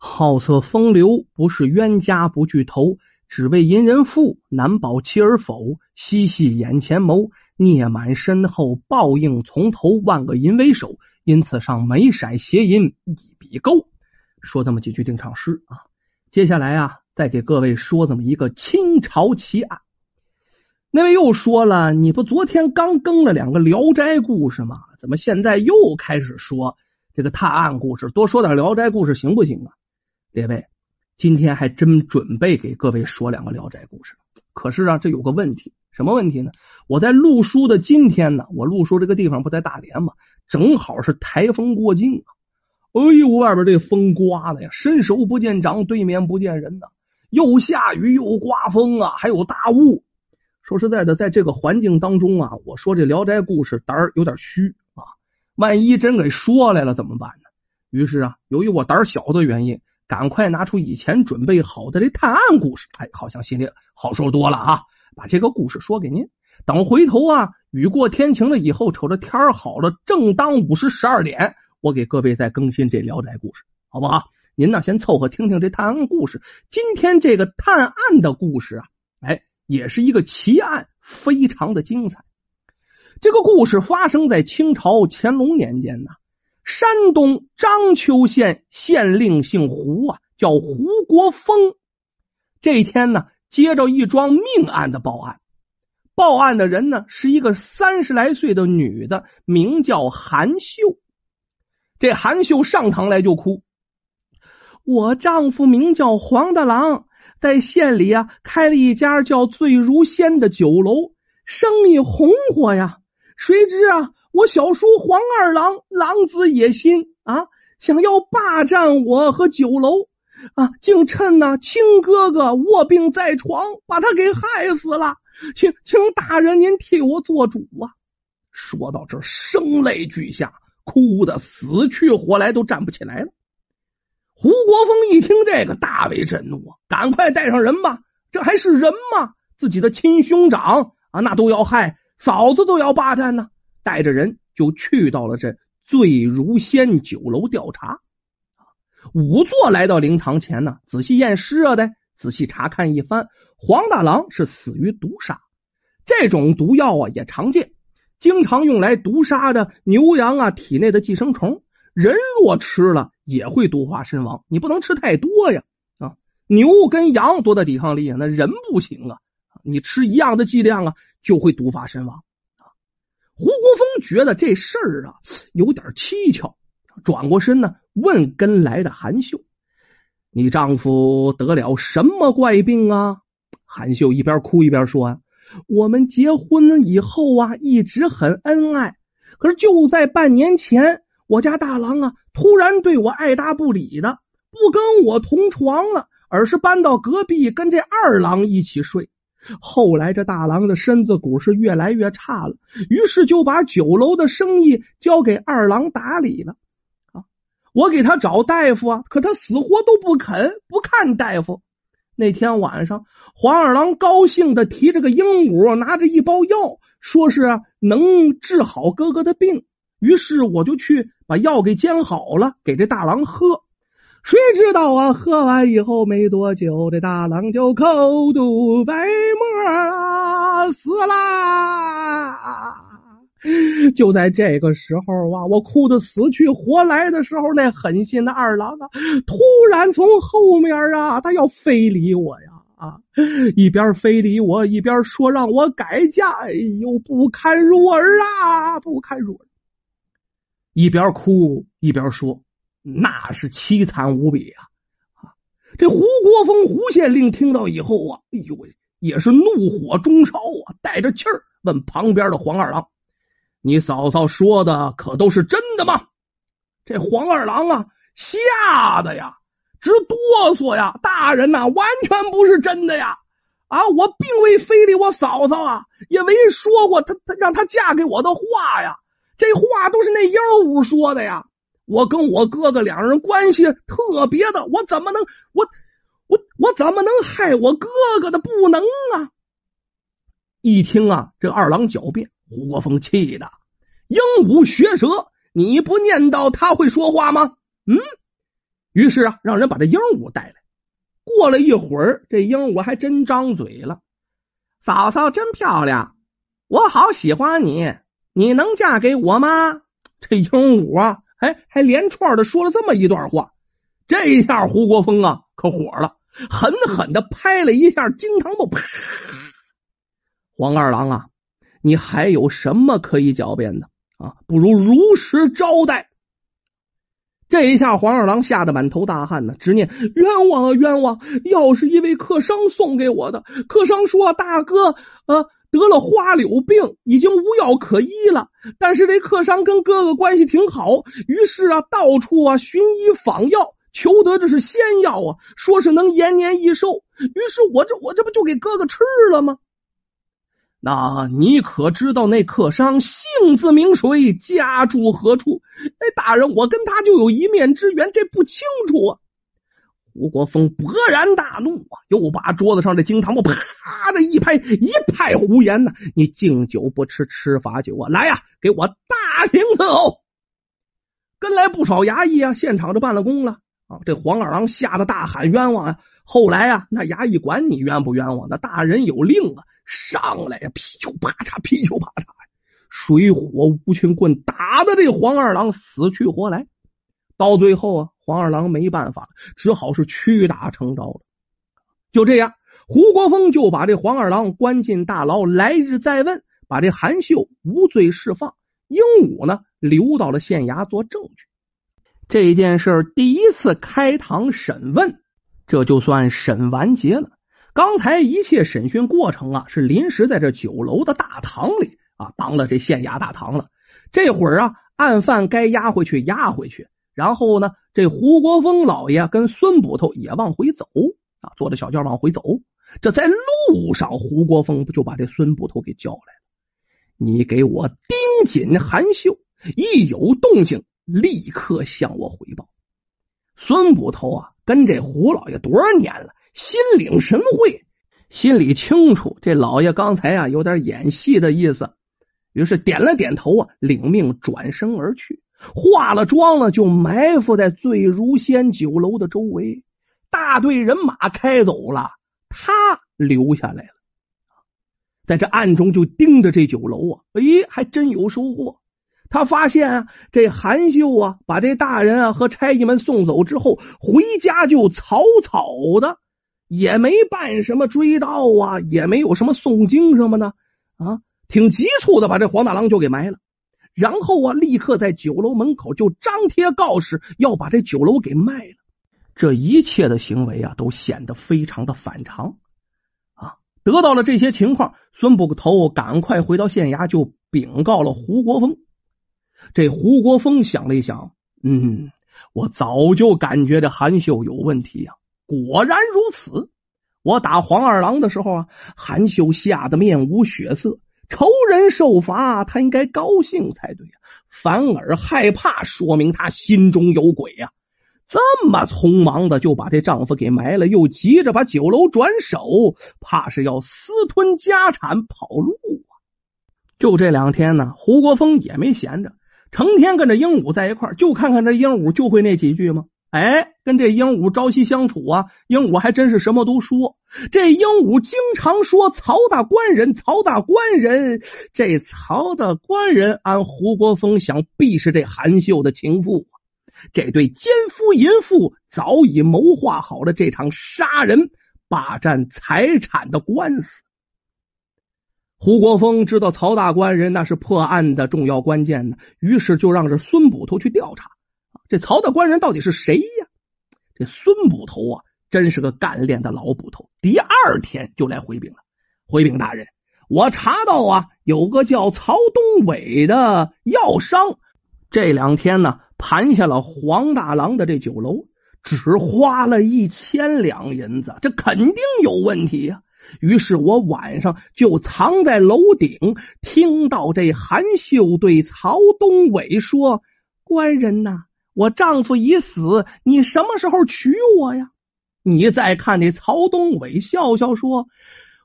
好色风流，不是冤家不聚头，只为淫人妇，难保妻儿否？嬉戏眼前谋，孽满身后，报应从头，万个淫为首，因此上眉色邪淫一笔勾。说这么几句定场诗啊，接下来啊，再给各位说这么一个清朝奇案。那位又说了，你不昨天刚更了两个《聊斋》故事吗？怎么现在又开始说这个探案故事？多说点《聊斋》故事行不行啊？列位，今天还真准备给各位说两个《聊斋》故事，可是啊，这有个问题，什么问题呢？我在录书的今天呢，我录书这个地方不在大连吗？正好是台风过境啊！哎呦，外边这风刮的呀，伸手不见掌，对面不见人呐，又下雨又刮风啊，还有大雾。说实在的，在这个环境当中啊，我说这《聊斋》故事胆儿有点虚啊，万一真给说来了怎么办呢？于是啊，由于我胆小的原因。赶快拿出以前准备好的这探案故事，哎，好像心里好受多了啊！把这个故事说给您，等回头啊，雨过天晴了以后，瞅着天儿好了，正当午时十二点，我给各位再更新这聊斋故事，好不好？您呢，先凑合听听这探案故事。今天这个探案的故事啊，哎，也是一个奇案，非常的精彩。这个故事发生在清朝乾隆年间呢。山东章丘县县令姓胡啊，叫胡国峰。这一天呢，接着一桩命案的报案。报案的人呢，是一个三十来岁的女的，名叫韩秀。这韩秀上堂来就哭：“我丈夫名叫黄大郎，在县里啊开了一家叫醉如仙的酒楼，生意红火呀。谁知啊。”我小叔黄二郎狼子野心啊，想要霸占我和酒楼啊，竟趁那亲哥哥卧病在床，把他给害死了。请请大人您替我做主啊！说到这，声泪俱下，哭的死去活来，都站不起来了。胡国峰一听这个，大为震怒啊！赶快带上人吧，这还是人吗？自己的亲兄长啊，那都要害，嫂子都要霸占呢。带着人就去到了这醉如仙酒楼调查。仵作来到灵堂前呢，仔细验尸啊的，仔细查看一番。黄大郎是死于毒杀，这种毒药啊也常见，经常用来毒杀的牛羊啊体内的寄生虫。人若吃了也会毒化身亡，你不能吃太多呀啊！牛跟羊多大抵抗力啊？那人不行啊，你吃一样的剂量啊，就会毒发身亡。胡国峰觉得这事儿啊有点蹊跷，转过身呢问跟来的韩秀：“你丈夫得了什么怪病啊？”韩秀一边哭一边说：“啊我们结婚以后啊一直很恩爱，可是就在半年前，我家大郎啊突然对我爱答不理的，不跟我同床了，而是搬到隔壁跟这二郎一起睡。”后来这大郎的身子骨是越来越差了，于是就把酒楼的生意交给二郎打理了。啊，我给他找大夫啊，可他死活都不肯，不看大夫。那天晚上，黄二郎高兴的提着个鹦鹉，拿着一包药，说是能治好哥哥的病。于是我就去把药给煎好了，给这大郎喝。谁知道啊？喝完以后没多久，这大郎就口吐白沫啊，死啦！就在这个时候啊，我哭得死去活来的时候，那狠心的二郎啊，突然从后面啊，他要非礼我呀！啊，一边非礼我，一边说让我改嫁。哎呦，不堪入耳啊，不堪入耳！一边哭一边说。那是凄惨无比啊！啊，这胡国峰胡县令听到以后啊，哎呦喂，也是怒火中烧啊，带着气儿问旁边的黄二郎：“你嫂嫂说的可都是真的吗？”这黄二郎啊，吓得呀直哆嗦呀！大人呐，完全不是真的呀！啊，我并未非礼我嫂嫂啊，也没说过她她让她嫁给我的话呀，这话都是那鹦鹉说的呀。我跟我哥哥两人关系特别的，我怎么能我我我怎么能害我哥哥的？不能啊！一听啊，这二郎狡辩，胡国峰气的鹦鹉学舌，你不念叨他会说话吗？嗯，于是啊，让人把这鹦鹉带来。过了一会儿，这鹦鹉还真张嘴了：“嫂嫂真漂亮，我好喜欢你，你能嫁给我吗？”这鹦鹉啊，哎，还连串的说了这么一段话。这一下，胡国峰啊可火了，狠狠的拍了一下金堂木，啪！黄二郎啊，你还有什么可以狡辩的啊？不如如实招待。这一下，黄二郎吓得满头大汗呢，直念冤枉啊冤枉！要是一位客商送给我的，客商说大哥啊得了花柳病，已经无药可医了。但是这客商跟哥哥关系挺好，于是啊到处啊寻医访药。求得这是仙药啊，说是能延年益寿。于是我这我这不就给哥哥吃了吗？那你可知道那客商姓字名谁，家住何处？哎，大人，我跟他就有一面之缘，这不清楚啊。吴国峰勃然大怒啊，又把桌子上的金堂木啪的一拍，一派胡言呢！你敬酒不吃吃罚酒啊！来呀，给我大庭伺候！跟来不少衙役啊，现场就办了公了。啊！这黄二郎吓得大喊冤枉啊！后来啊，那衙役管你冤不冤枉？那大人有令啊，上来呀，噼里啪嚓，噼里啪嚓，水火无情棍打的这黄二郎死去活来。到最后啊，黄二郎没办法，只好是屈打成招了。就这样，胡国峰就把这黄二郎关进大牢，来日再问，把这韩秀无罪释放，鹦鹉呢留到了县衙做证据。这件事第一次开堂审问，这就算审完结了。刚才一切审讯过程啊，是临时在这酒楼的大堂里啊，当了这县衙大堂了。这会儿啊，案犯该押回去押回去，然后呢，这胡国峰老爷跟孙捕头也往回走啊，坐着小轿往回走。这在路上，胡国峰不就把这孙捕头给叫来了？你给我盯紧韩秀，一有动静。立刻向我回报。孙捕头啊，跟这胡老爷多少年了，心领神会，心里清楚这老爷刚才啊有点演戏的意思，于是点了点头啊，领命转身而去，化了妆了就埋伏在醉如仙酒楼的周围。大队人马开走了，他留下来了，在这暗中就盯着这酒楼啊，哎，还真有收获。他发现啊，这韩秀啊，把这大人啊和差役们送走之后，回家就草草的，也没办什么追悼啊，也没有什么诵经什么的啊，挺急促的把这黄大郎就给埋了。然后啊，立刻在酒楼门口就张贴告示，要把这酒楼给卖了。这一切的行为啊，都显得非常的反常啊。得到了这些情况，孙捕头赶快回到县衙，就禀告了胡国峰。这胡国峰想了一想，嗯，我早就感觉这韩秀有问题呀。果然如此，我打黄二郎的时候啊，韩秀吓得面无血色，仇人受罚，他应该高兴才对呀，反而害怕，说明他心中有鬼呀。这么匆忙的就把这丈夫给埋了，又急着把酒楼转手，怕是要私吞家产跑路啊。就这两天呢，胡国峰也没闲着。成天跟着鹦鹉在一块就看看这鹦鹉就会那几句吗？哎，跟这鹦鹉朝夕相处啊，鹦鹉还真是什么都说。这鹦鹉经常说曹大官人，曹大官人。这曹大官人，按胡国峰想必是这韩秀的情妇。这对奸夫淫妇早已谋划好了这场杀人、霸占财产的官司。胡国峰知道曹大官人那是破案的重要关键呢，于是就让这孙捕头去调查，这曹大官人到底是谁呀？这孙捕头啊，真是个干练的老捕头。第二天就来回禀了，回禀大人，我查到啊，有个叫曹东伟的药商，这两天呢盘下了黄大郎的这酒楼，只花了一千两银子，这肯定有问题呀。于是我晚上就藏在楼顶，听到这韩秀对曹东伟说：“官人呐，我丈夫已死，你什么时候娶我呀？”你再看那曹东伟笑笑说：“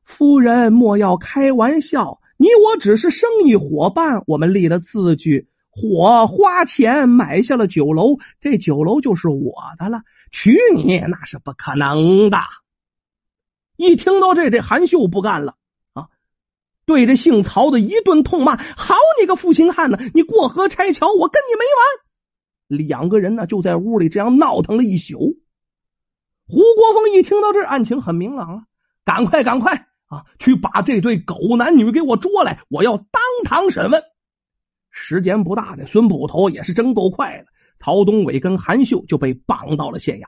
夫人莫要开玩笑，你我只是生意伙伴，我们立了字据，我花钱买下了酒楼，这酒楼就是我的了。娶你那是不可能的。一听到这，这韩秀不干了啊，对着姓曹的一顿痛骂：“好你个负心汉呢！你过河拆桥，我跟你没完！”两个人呢就在屋里这样闹腾了一宿。胡国峰一听到这，案情很明朗了，赶快赶快啊，去把这对狗男女给我捉来，我要当堂审问。时间不大，这孙捕头也是真够快的。曹东伟跟韩秀就被绑到了县衙。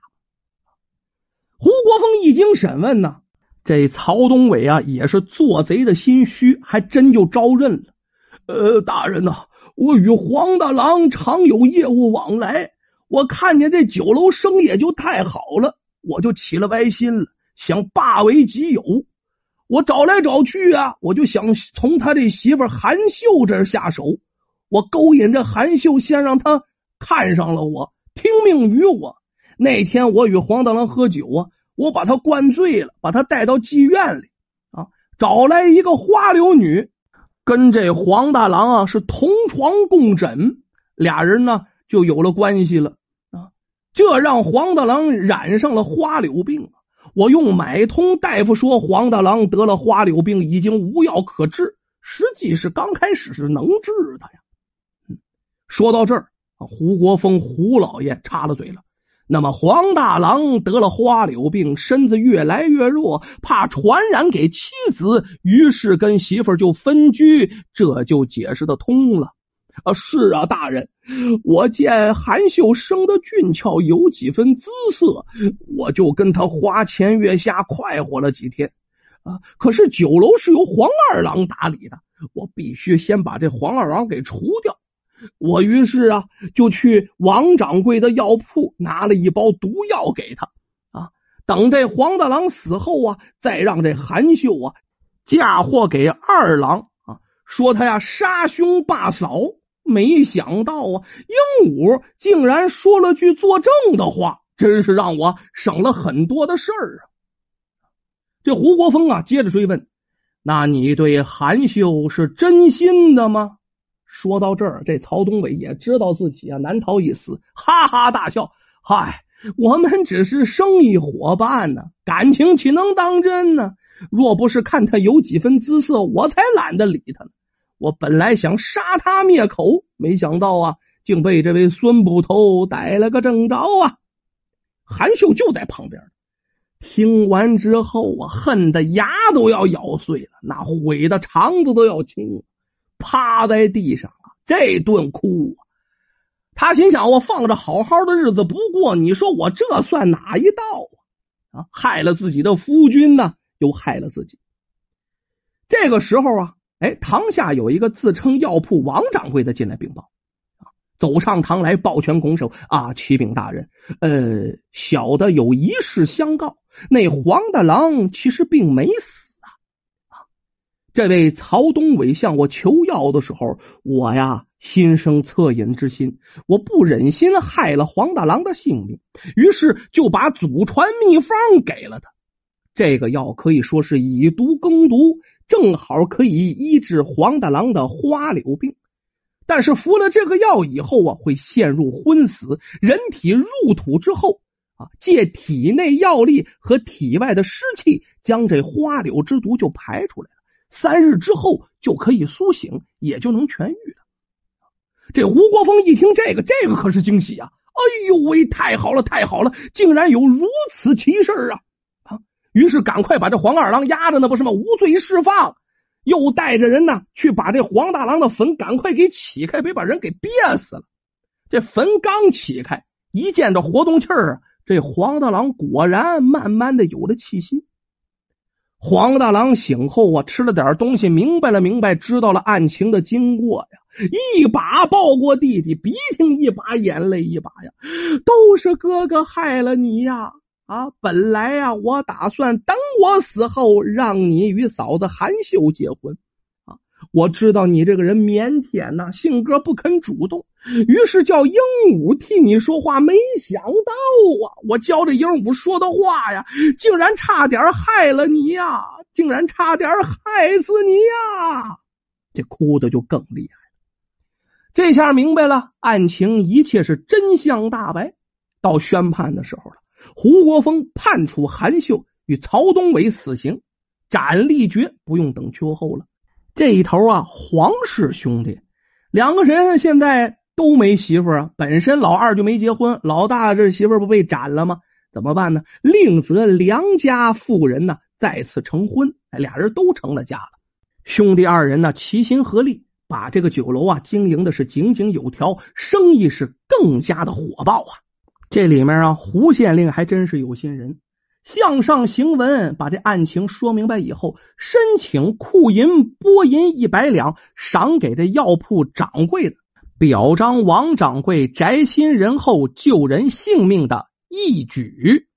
胡国峰一经审问呢，这曹东伟啊也是做贼的心虚，还真就招认了。呃，大人呐，我与黄大郎常有业务往来，我看见这酒楼生意就太好了，我就起了歪心了，想霸为己有。我找来找去啊，我就想从他这媳妇韩秀这儿下手。我勾引着韩秀，先让他看上了我，听命于我。那天我与黄大郎喝酒啊，我把他灌醉了，把他带到妓院里啊，找来一个花柳女，跟这黄大郎啊是同床共枕，俩人呢就有了关系了啊。这让黄大郎染上了花柳病。我用买通大夫说黄大郎得了花柳病，已经无药可治，实际是刚开始是能治的呀。说到这儿，胡国峰胡老爷插了嘴了。那么黄大郎得了花柳病，身子越来越弱，怕传染给妻子，于是跟媳妇就分居，这就解释得通了。啊，是啊，大人，我见韩秀生的俊俏，有几分姿色，我就跟他花前月下，快活了几天。啊，可是酒楼是由黄二郎打理的，我必须先把这黄二郎给除掉。我于是啊，就去王掌柜的药铺拿了一包毒药给他啊。等这黄大郎死后啊，再让这韩秀啊嫁祸给二郎啊，说他呀杀兄霸嫂。没想到啊，鹦鹉竟然说了句作证的话，真是让我省了很多的事儿啊。这胡国峰啊，接着追问：“那你对韩秀是真心的吗？”说到这儿，这曹东伟也知道自己啊难逃一死，哈哈大笑：“嗨，我们只是生意伙伴呢，感情岂能当真呢？若不是看他有几分姿色，我才懒得理他呢。我本来想杀他灭口，没想到啊，竟被这位孙捕头逮了个正着啊！”韩秀就在旁边，听完之后啊，恨得牙都要咬碎了，那悔的肠子都要青。趴在地上啊，这顿哭啊！他心想：我放着好好的日子不过，你说我这算哪一道啊？啊，害了自己的夫君呢，又害了自己。这个时候啊，哎，堂下有一个自称药铺王掌柜的进来禀报，走上堂来抱拳拱手啊，启禀大人，呃，小的有一事相告，那黄大郎其实并没死。这位曹东伟向我求药的时候，我呀心生恻隐之心，我不忍心害了黄大郎的性命，于是就把祖传秘方给了他。这个药可以说是以毒攻毒，正好可以医治黄大郎的花柳病。但是服了这个药以后啊，会陷入昏死。人体入土之后啊，借体内药力和体外的湿气，将这花柳之毒就排出来了。三日之后就可以苏醒，也就能痊愈了。这胡国峰一听这个，这个可是惊喜啊！哎呦喂，太好了，太好了，竟然有如此奇事啊！啊，于是赶快把这黄二郎压着呢，不是吗？无罪释放，又带着人呢去把这黄大郎的坟赶快给起开，别把人给憋死了。这坟刚起开，一见着活动气儿啊，这黄大郎果然慢慢的有了气息。黄大郎醒后啊，吃了点东西，明白了明白，知道了案情的经过呀，一把抱过弟弟，鼻涕一把眼泪一把呀，都是哥哥害了你呀！啊，本来呀，我打算等我死后，让你与嫂子韩秀结婚。我知道你这个人腼腆呐，性格不肯主动，于是叫鹦鹉替你说话。没想到啊，我教这鹦鹉说的话呀，竟然差点害了你呀，竟然差点害死你呀！这哭的就更厉害。这下明白了，案情一切是真相大白。到宣判的时候了，胡国峰判处韩秀与曹东伟死刑，斩立决，不用等秋后了。这一头啊，黄氏兄弟两个人现在都没媳妇啊，本身老二就没结婚，老大这媳妇不被斩了吗？怎么办呢？另择良家妇人呢，再次成婚，俩人都成了家了。兄弟二人呢，齐心合力，把这个酒楼啊经营的是井井有条，生意是更加的火爆啊。这里面啊，胡县令还真是有心人，向上行文把这案情说明白以后，申请库银拨银一百两，赏给这药铺掌柜的，表彰王掌柜宅心仁厚、救人性命的义举。